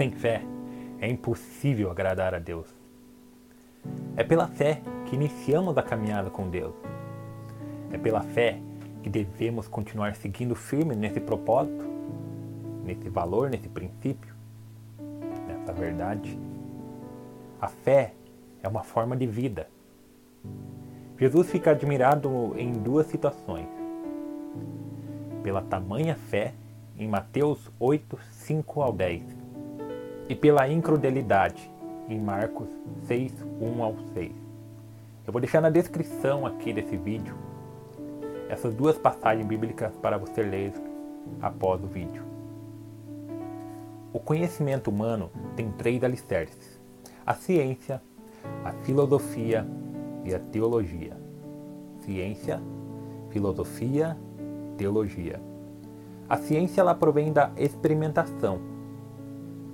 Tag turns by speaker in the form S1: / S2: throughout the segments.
S1: Sem fé é impossível agradar a Deus. É pela fé que iniciamos a caminhada com Deus. É pela fé que devemos continuar seguindo firme nesse propósito, nesse valor, nesse princípio, nessa verdade. A fé é uma forma de vida. Jesus fica admirado em duas situações. Pela tamanha fé, em Mateus 8, 5 ao 10, e pela incrudelidade, em Marcos 6, 1 ao 6. Eu vou deixar na descrição aqui desse vídeo essas duas passagens bíblicas para você ler após o vídeo. O conhecimento humano tem três alicerces: a ciência, a filosofia e a teologia. Ciência, filosofia, teologia. A ciência ela provém da experimentação.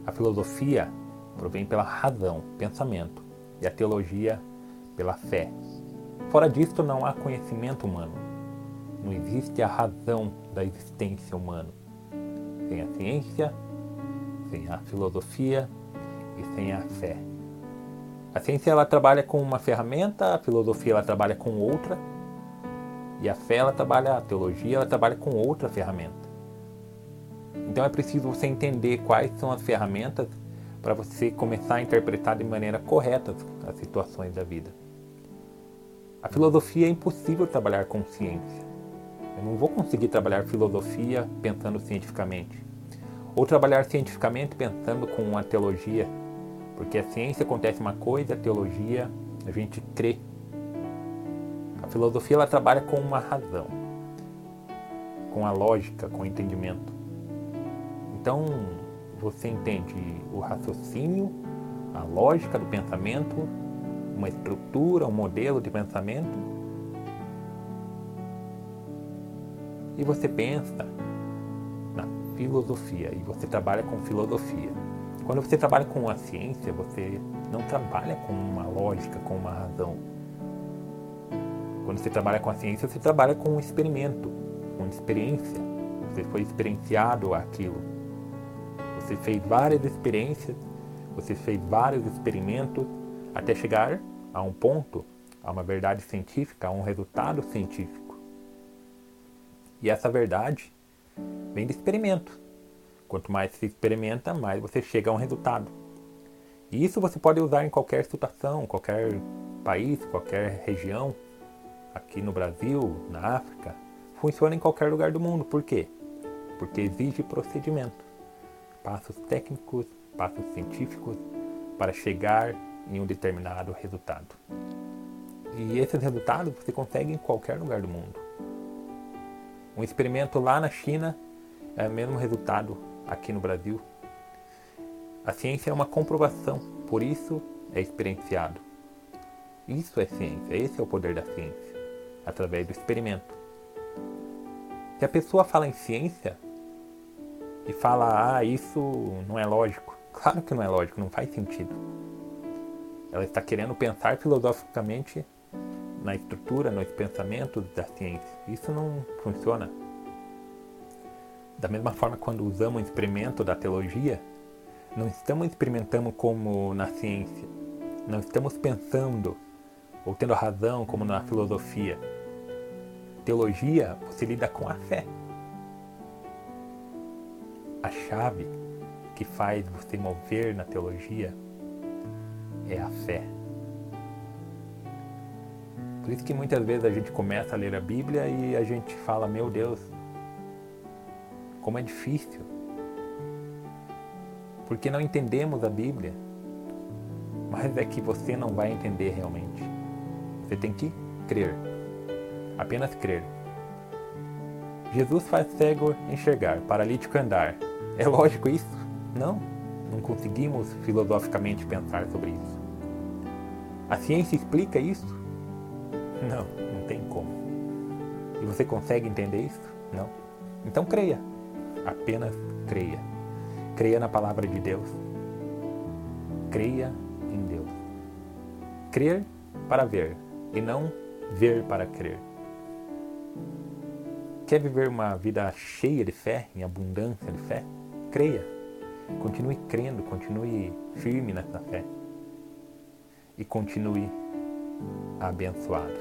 S1: A filosofia provém pela razão, pensamento, e a teologia pela fé. Fora disto não há conhecimento humano. Não existe a razão da existência humana. Sem a ciência, sem a filosofia e sem a fé. A ciência ela trabalha com uma ferramenta, a filosofia ela trabalha com outra, e a fé ela trabalha, a teologia ela trabalha com outra ferramenta. Então é preciso você entender quais são as ferramentas para você começar a interpretar de maneira correta as situações da vida. A filosofia é impossível trabalhar com ciência. Eu não vou conseguir trabalhar filosofia pensando cientificamente, ou trabalhar cientificamente pensando com a teologia porque a ciência acontece uma coisa, a teologia a gente crê. A filosofia ela trabalha com uma razão, com a lógica, com o entendimento. Então você entende o raciocínio, a lógica do pensamento, uma estrutura, um modelo de pensamento. E você pensa na filosofia e você trabalha com filosofia. Quando você trabalha com a ciência, você não trabalha com uma lógica, com uma razão. Quando você trabalha com a ciência, você trabalha com um experimento, com experiência. Você foi experienciado aquilo. Você fez várias experiências, você fez vários experimentos até chegar a um ponto, a uma verdade científica, a um resultado científico. E essa verdade vem de experimento. Quanto mais se experimenta, mais você chega a um resultado. E isso você pode usar em qualquer situação, qualquer país, qualquer região, aqui no Brasil, na África, funciona em qualquer lugar do mundo. Por quê? Porque exige procedimento, passos técnicos, passos científicos para chegar em um determinado resultado. E esses resultados você consegue em qualquer lugar do mundo. Um experimento lá na China é o mesmo resultado aqui no Brasil. A ciência é uma comprovação, por isso é experienciado. Isso é ciência, esse é o poder da ciência, através do experimento. Se a pessoa fala em ciência e fala, ah, isso não é lógico, claro que não é lógico, não faz sentido. Ela está querendo pensar filosoficamente na estrutura, nos pensamentos da ciência. Isso não funciona. Da mesma forma, quando usamos o experimento da teologia, não estamos experimentando como na ciência, não estamos pensando ou tendo razão como na filosofia. Teologia, você lida com a fé. A chave que faz você mover na teologia é a fé. Por isso que muitas vezes a gente começa a ler a Bíblia e a gente fala, meu Deus, como é difícil. Porque não entendemos a Bíblia. Mas é que você não vai entender realmente. Você tem que crer. Apenas crer. Jesus faz cego enxergar, paralítico andar. É lógico isso? Não. Não conseguimos filosoficamente pensar sobre isso. A ciência explica isso? Não, não tem como. E você consegue entender isso? Não. Então creia. Apenas creia. Creia na palavra de Deus. Creia em Deus. Crer para ver e não ver para crer. Quer viver uma vida cheia de fé, em abundância de fé? Creia. Continue crendo, continue firme nessa fé. E continue abençoado.